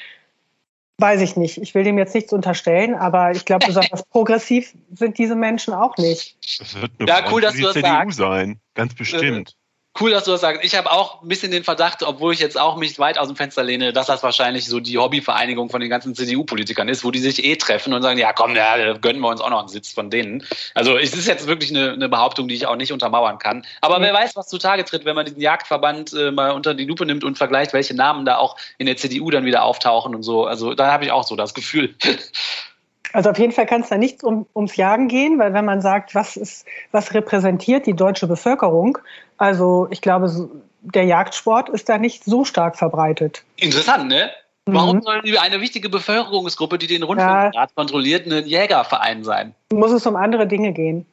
weiß ich nicht. Ich will dem jetzt nichts unterstellen, aber ich glaube, besonders progressiv sind diese Menschen auch nicht. Das wird eine ja, cool, dass du das CDU sagst. sein, ganz bestimmt. Cool, dass du das sagst. Ich habe auch ein bisschen den Verdacht, obwohl ich jetzt auch mich weit aus dem Fenster lehne, dass das wahrscheinlich so die Hobbyvereinigung von den ganzen CDU-Politikern ist, wo die sich eh treffen und sagen, ja komm, ja, gönnen wir uns auch noch einen Sitz von denen. Also es ist jetzt wirklich eine, eine Behauptung, die ich auch nicht untermauern kann. Aber mhm. wer weiß, was zutage tritt, wenn man diesen Jagdverband äh, mal unter die Lupe nimmt und vergleicht, welche Namen da auch in der CDU dann wieder auftauchen und so. Also da habe ich auch so das Gefühl. Also auf jeden Fall kann es da nicht um, ums Jagen gehen, weil wenn man sagt, was ist, was repräsentiert die deutsche Bevölkerung, also ich glaube, der Jagdsport ist da nicht so stark verbreitet. Interessant, ne? Warum mhm. soll eine wichtige Bevölkerungsgruppe, die den Rundfunkrat ja. kontrolliert, ein Jägerverein sein? Muss es um andere Dinge gehen?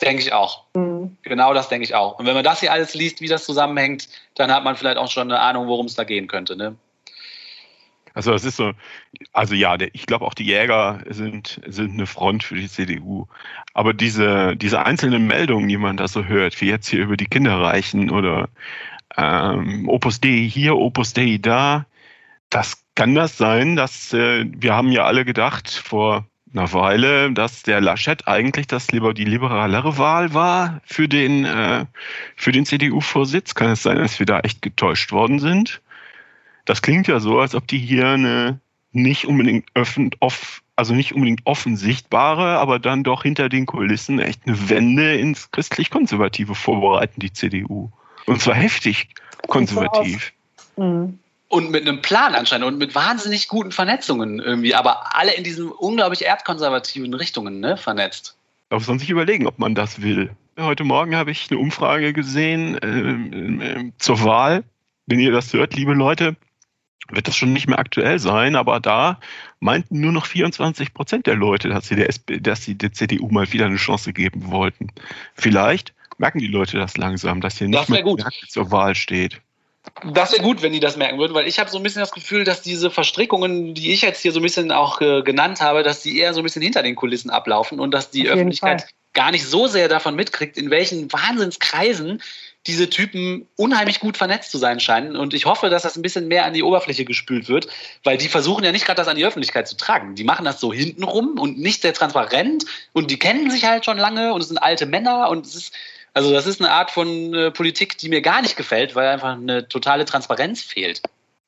Denke ich auch. Mhm. Genau das denke ich auch. Und wenn man das hier alles liest, wie das zusammenhängt, dann hat man vielleicht auch schon eine Ahnung, worum es da gehen könnte. Ne? Also das ist so, also ja, der, ich glaube auch die Jäger sind, sind eine Front für die CDU. Aber diese, diese einzelnen Meldungen, die man da so hört, wie jetzt hier über die Kinderreichen oder ähm, Opus Dei hier, Opus Dei da, das kann das sein, dass äh, wir haben ja alle gedacht vor einer Weile, dass der Laschet eigentlich das lieber die liberalere Wahl war für den äh, für den CDU-Vorsitz. Kann es sein, dass wir da echt getäuscht worden sind? Das klingt ja so, als ob die hier eine nicht unbedingt offen, off, also nicht unbedingt offen sichtbare, aber dann doch hinter den Kulissen echt eine Wende ins christlich-konservative vorbereiten, die CDU. Und zwar heftig konservativ. Mhm. Und mit einem Plan anscheinend und mit wahnsinnig guten Vernetzungen irgendwie, aber alle in diesen unglaublich erdkonservativen Richtungen ne, vernetzt. Da muss man sich überlegen, ob man das will. Heute Morgen habe ich eine Umfrage gesehen äh, äh, zur Wahl. Wenn ihr das hört, liebe Leute, wird das schon nicht mehr aktuell sein, aber da meinten nur noch 24 Prozent der Leute, dass sie der, SP, dass sie der CDU mal wieder eine Chance geben wollten. Vielleicht merken die Leute das langsam, dass hier nicht mehr gut. zur Wahl steht. Das wäre gut, wenn die das merken würden, weil ich habe so ein bisschen das Gefühl, dass diese Verstrickungen, die ich jetzt hier so ein bisschen auch äh, genannt habe, dass die eher so ein bisschen hinter den Kulissen ablaufen und dass die Öffentlichkeit Fall. gar nicht so sehr davon mitkriegt, in welchen Wahnsinnskreisen diese Typen unheimlich gut vernetzt zu sein scheinen. Und ich hoffe, dass das ein bisschen mehr an die Oberfläche gespült wird, weil die versuchen ja nicht gerade das an die Öffentlichkeit zu tragen. Die machen das so hintenrum und nicht sehr transparent und die kennen sich halt schon lange und es sind alte Männer und es ist, also das ist eine Art von äh, Politik, die mir gar nicht gefällt, weil einfach eine totale Transparenz fehlt.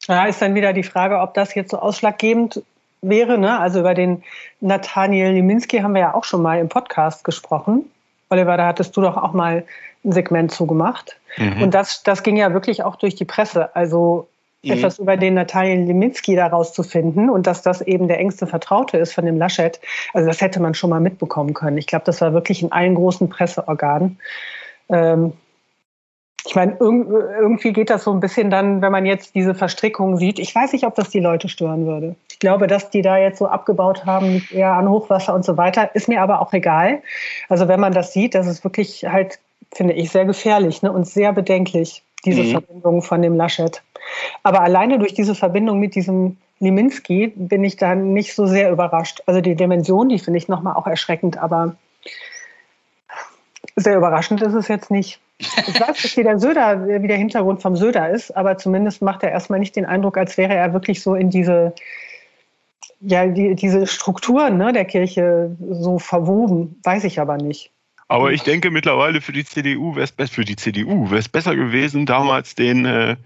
Ja, ist dann wieder die Frage, ob das jetzt so ausschlaggebend wäre. Ne? Also über den Nathaniel Liminski haben wir ja auch schon mal im Podcast gesprochen. Oliver, da hattest du doch auch mal Segment zugemacht. Mhm. Und das, das ging ja wirklich auch durch die Presse. Also mhm. etwas über den Natalien Liminski da rauszufinden und dass das eben der engste Vertraute ist von dem Laschet. Also das hätte man schon mal mitbekommen können. Ich glaube, das war wirklich in allen großen Presseorganen. Ähm, ich meine, irgendwie geht das so ein bisschen dann, wenn man jetzt diese Verstrickung sieht. Ich weiß nicht, ob das die Leute stören würde. Ich glaube, dass die da jetzt so abgebaut haben, liegt eher an Hochwasser und so weiter. Ist mir aber auch egal. Also wenn man das sieht, das ist wirklich halt finde ich, sehr gefährlich ne, und sehr bedenklich, diese mhm. Verbindung von dem Laschet. Aber alleine durch diese Verbindung mit diesem Liminski bin ich da nicht so sehr überrascht. Also die Dimension, die finde ich nochmal auch erschreckend, aber sehr überraschend ist es jetzt nicht. Ich weiß nicht, wie der Söder, wie der Hintergrund vom Söder ist, aber zumindest macht er erstmal nicht den Eindruck, als wäre er wirklich so in diese, ja, die, diese Strukturen ne, der Kirche so verwoben. Weiß ich aber nicht. Aber ich denke mittlerweile für die CDU wäre es für die CDU wäre es besser gewesen, damals den äh,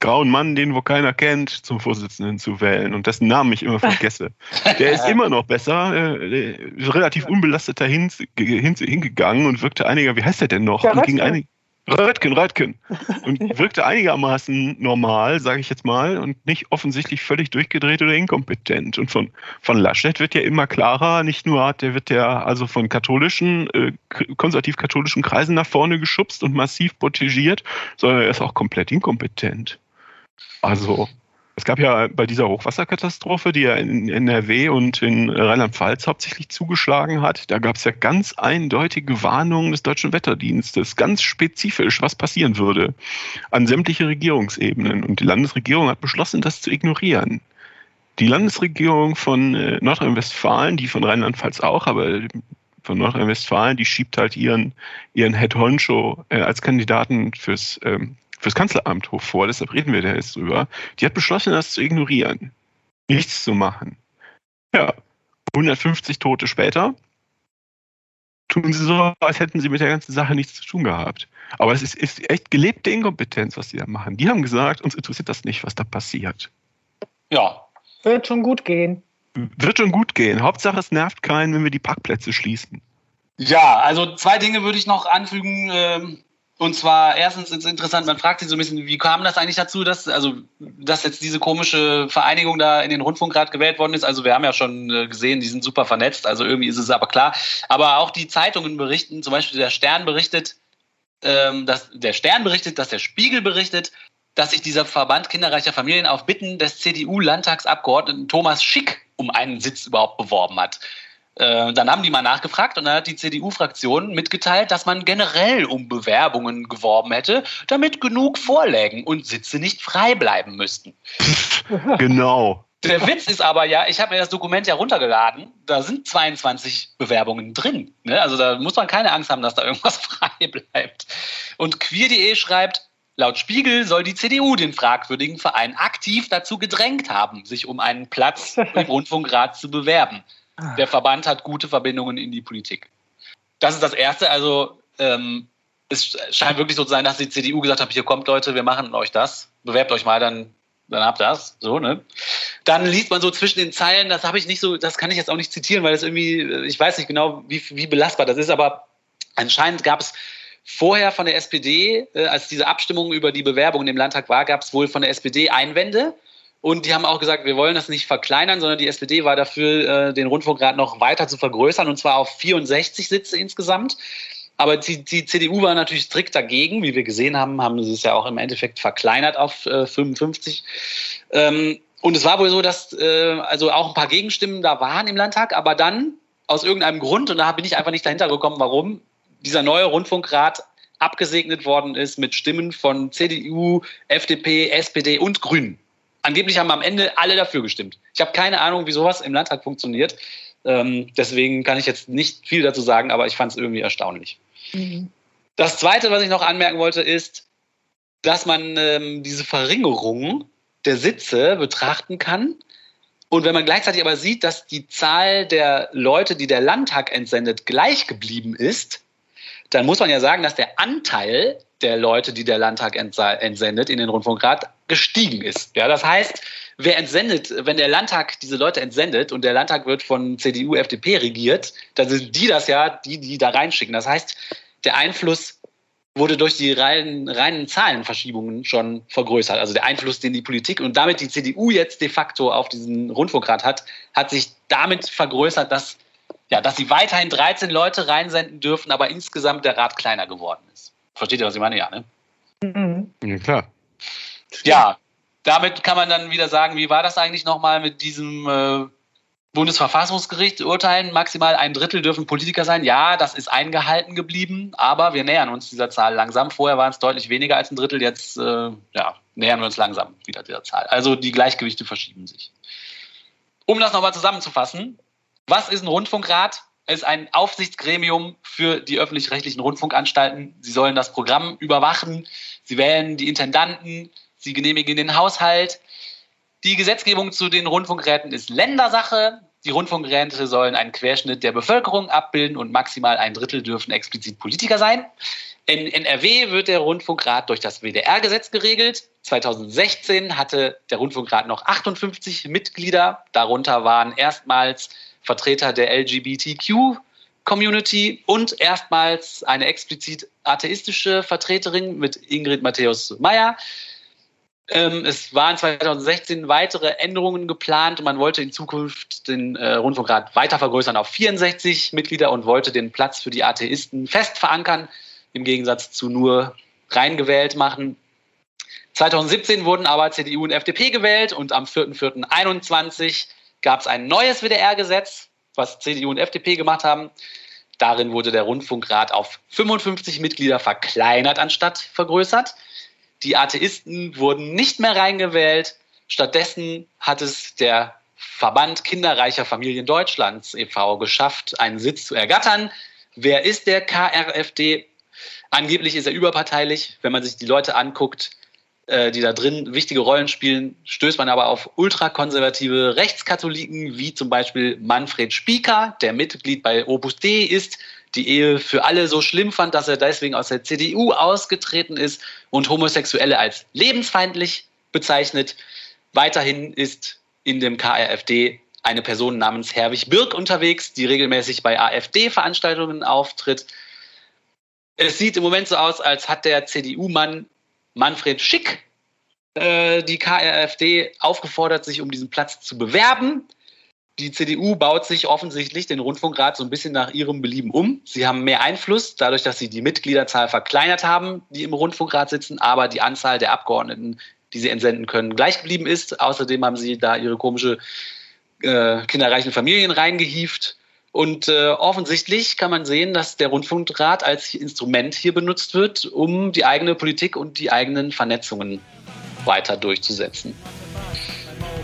grauen Mann, den wo keiner kennt, zum Vorsitzenden zu wählen und dessen Namen ich immer vergesse. Der ist immer noch besser, äh, relativ unbelastet dahin hin, hingegangen und wirkte einiger, wie heißt der denn noch? Und ging einig, Röttgen, Röttgen. Und wirkte einigermaßen normal, sage ich jetzt mal, und nicht offensichtlich völlig durchgedreht oder inkompetent. Und von, von Laschet wird ja immer klarer, nicht nur der wird ja also von katholischen, äh, konservativ-katholischen Kreisen nach vorne geschubst und massiv protegiert, sondern er ist auch komplett inkompetent. Also, es gab ja bei dieser Hochwasserkatastrophe, die ja in NRW und in Rheinland-Pfalz hauptsächlich zugeschlagen hat, da gab es ja ganz eindeutige Warnungen des deutschen Wetterdienstes, ganz spezifisch, was passieren würde an sämtliche Regierungsebenen. Und die Landesregierung hat beschlossen, das zu ignorieren. die Landesregierung von äh, Nordrhein-Westfalen, die von Rheinland-Pfalz auch, aber von Nordrhein-Westfalen, die schiebt halt ihren, ihren Head Honcho äh, als Kandidaten fürs, ähm, fürs Kanzleramt hoch vor. Deshalb reden wir da jetzt drüber. Die hat beschlossen, das zu ignorieren. Nichts zu machen. Ja, 150 Tote später tun sie so, als hätten sie mit der ganzen Sache nichts zu tun gehabt. Aber es ist, ist echt gelebte Inkompetenz, was die da machen. Die haben gesagt, uns interessiert das nicht, was da passiert. Ja. Wird schon gut gehen. Wird schon gut gehen. Hauptsache, es nervt keinen, wenn wir die Parkplätze schließen. Ja, also zwei Dinge würde ich noch anfügen. Und zwar erstens ist es interessant, man fragt sich so ein bisschen, wie kam das eigentlich dazu, dass, also, dass jetzt diese komische Vereinigung da in den Rundfunkrat gewählt worden ist. Also wir haben ja schon äh, gesehen, die sind super vernetzt, also irgendwie ist es aber klar. Aber auch die Zeitungen berichten, zum Beispiel der Stern berichtet, ähm, dass der Stern berichtet, dass der Spiegel berichtet, dass sich dieser Verband kinderreicher Familien auf Bitten des CDU-Landtagsabgeordneten Thomas Schick um einen Sitz überhaupt beworben hat. Äh, dann haben die mal nachgefragt und dann hat die CDU-Fraktion mitgeteilt, dass man generell um Bewerbungen geworben hätte, damit genug vorlägen und Sitze nicht frei bleiben müssten. genau. Der Witz ist aber ja, ich habe mir das Dokument ja runtergeladen, da sind 22 Bewerbungen drin. Ne? Also da muss man keine Angst haben, dass da irgendwas frei bleibt. Und queer.de schreibt, Laut Spiegel soll die CDU den fragwürdigen Verein aktiv dazu gedrängt haben, sich um einen Platz im Rundfunkrat zu bewerben. Der Verband hat gute Verbindungen in die Politik. Das ist das Erste. Also ähm, es scheint wirklich so zu sein, dass die CDU gesagt hat, hier kommt Leute, wir machen euch das, bewerbt euch mal, dann, dann habt das. So, ne? Dann liest man so zwischen den Zeilen, das habe ich nicht so, das kann ich jetzt auch nicht zitieren, weil das irgendwie, ich weiß nicht genau, wie, wie belastbar das ist, aber anscheinend gab es vorher von der SPD, äh, als diese Abstimmung über die Bewerbung im Landtag war, gab es wohl von der SPD Einwände und die haben auch gesagt, wir wollen das nicht verkleinern, sondern die SPD war dafür, äh, den Rundfunkrat noch weiter zu vergrößern, und zwar auf 64 Sitze insgesamt. Aber die, die CDU war natürlich strikt dagegen. Wie wir gesehen haben, haben sie es ja auch im Endeffekt verkleinert auf äh, 55. Ähm, und es war wohl so, dass äh, also auch ein paar Gegenstimmen da waren im Landtag, aber dann aus irgendeinem Grund, und da bin ich einfach nicht dahinter gekommen, warum, dieser neue Rundfunkrat abgesegnet worden ist mit Stimmen von CDU, FDP, SPD und Grünen. Angeblich haben am Ende alle dafür gestimmt. Ich habe keine Ahnung, wie sowas im Landtag funktioniert. Ähm, deswegen kann ich jetzt nicht viel dazu sagen, aber ich fand es irgendwie erstaunlich. Mhm. Das Zweite, was ich noch anmerken wollte, ist, dass man ähm, diese Verringerung der Sitze betrachten kann. Und wenn man gleichzeitig aber sieht, dass die Zahl der Leute, die der Landtag entsendet, gleich geblieben ist, dann muss man ja sagen, dass der Anteil der Leute, die der Landtag entsendet in den Rundfunkrat, gestiegen ist. Ja, das heißt, wer entsendet, wenn der Landtag diese Leute entsendet und der Landtag wird von CDU, FDP regiert, dann sind die das ja, die, die da reinschicken. Das heißt, der Einfluss wurde durch die reinen, reinen Zahlenverschiebungen schon vergrößert. Also der Einfluss, den die Politik und damit die CDU jetzt de facto auf diesen Rundfunkrat hat, hat sich damit vergrößert, dass, ja, dass sie weiterhin 13 Leute reinsenden dürfen, aber insgesamt der Rat kleiner geworden ist. Versteht ihr, was ich meine? Ja, ne? Mhm. Ja, klar. Ja, damit kann man dann wieder sagen, wie war das eigentlich nochmal mit diesem äh, Bundesverfassungsgericht urteilen? Maximal ein Drittel dürfen Politiker sein. Ja, das ist eingehalten geblieben, aber wir nähern uns dieser Zahl langsam. Vorher waren es deutlich weniger als ein Drittel, jetzt äh, ja, nähern wir uns langsam wieder dieser Zahl. Also die Gleichgewichte verschieben sich. Um das nochmal zusammenzufassen, was ist ein Rundfunkrat? ist ein Aufsichtsgremium für die öffentlich-rechtlichen Rundfunkanstalten. Sie sollen das Programm überwachen. Sie wählen die Intendanten. Sie genehmigen den Haushalt. Die Gesetzgebung zu den Rundfunkräten ist Ländersache. Die Rundfunkräte sollen einen Querschnitt der Bevölkerung abbilden und maximal ein Drittel dürfen explizit Politiker sein. In NRW wird der Rundfunkrat durch das WDR-Gesetz geregelt. 2016 hatte der Rundfunkrat noch 58 Mitglieder. Darunter waren erstmals Vertreter der LGBTQ-Community und erstmals eine explizit atheistische Vertreterin mit Ingrid Matthäus-Meyer. Ähm, es waren 2016 weitere Änderungen geplant man wollte in Zukunft den äh, Rundfunkrat weiter vergrößern auf 64 Mitglieder und wollte den Platz für die Atheisten fest verankern, im Gegensatz zu nur reingewählt machen. 2017 wurden aber CDU und FDP gewählt und am 4.4.21 gab es ein neues WDR-Gesetz, was CDU und FDP gemacht haben. Darin wurde der Rundfunkrat auf 55 Mitglieder verkleinert anstatt vergrößert. Die Atheisten wurden nicht mehr reingewählt. Stattdessen hat es der Verband Kinderreicher Familien Deutschlands e.V. geschafft, einen Sitz zu ergattern. Wer ist der KRFD? Angeblich ist er überparteilich. Wenn man sich die Leute anguckt, äh, die da drin wichtige Rollen spielen, stößt man aber auf ultrakonservative Rechtskatholiken, wie zum Beispiel Manfred Spieker, der Mitglied bei Opus Dei ist, die Ehe für alle so schlimm fand, dass er deswegen aus der CDU ausgetreten ist und Homosexuelle als lebensfeindlich bezeichnet. Weiterhin ist in dem KRFD eine Person namens Herwig Birk unterwegs, die regelmäßig bei AfD-Veranstaltungen auftritt. Es sieht im Moment so aus, als hat der CDU-Mann Manfred Schick äh, die KRFD aufgefordert, sich um diesen Platz zu bewerben. Die CDU baut sich offensichtlich den Rundfunkrat so ein bisschen nach ihrem Belieben um. Sie haben mehr Einfluss, dadurch, dass sie die Mitgliederzahl verkleinert haben, die im Rundfunkrat sitzen, aber die Anzahl der Abgeordneten, die sie entsenden können, gleich geblieben ist. Außerdem haben sie da ihre komische äh, kinderreichen Familien reingehieft. Und äh, offensichtlich kann man sehen, dass der Rundfunkrat als Instrument hier benutzt wird, um die eigene Politik und die eigenen Vernetzungen weiter durchzusetzen.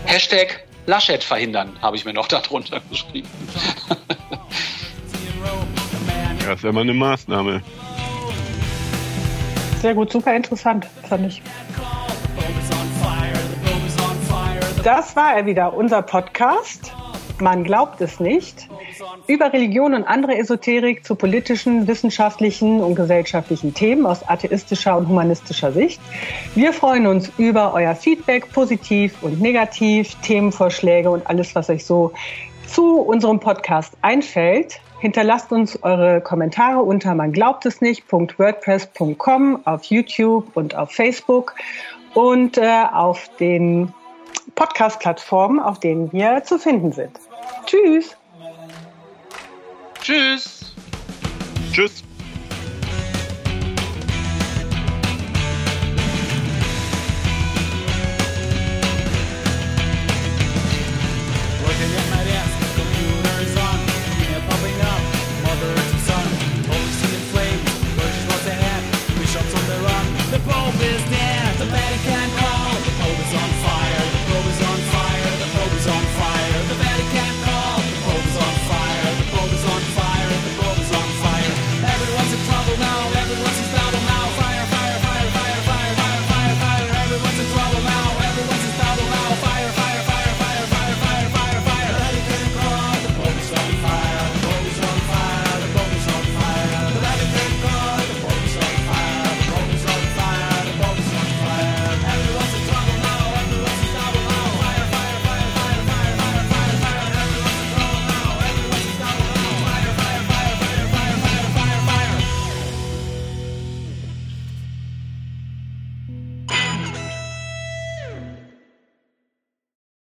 Hashtag Laschet verhindern, habe ich mir noch darunter geschrieben. das wäre mal eine Maßnahme. Sehr gut, super interessant, fand ich. Das war er wieder, unser Podcast. Man glaubt es nicht über Religion und andere Esoterik zu politischen, wissenschaftlichen und gesellschaftlichen Themen aus atheistischer und humanistischer Sicht. Wir freuen uns über euer Feedback, positiv und negativ, Themenvorschläge und alles, was euch so zu unserem Podcast einfällt. Hinterlasst uns eure Kommentare unter man glaubt es nicht.wordpress.com auf YouTube und auf Facebook und äh, auf den Podcast-Plattformen, auf denen wir zu finden sind. Tschüss! Tschüss. Tschüss.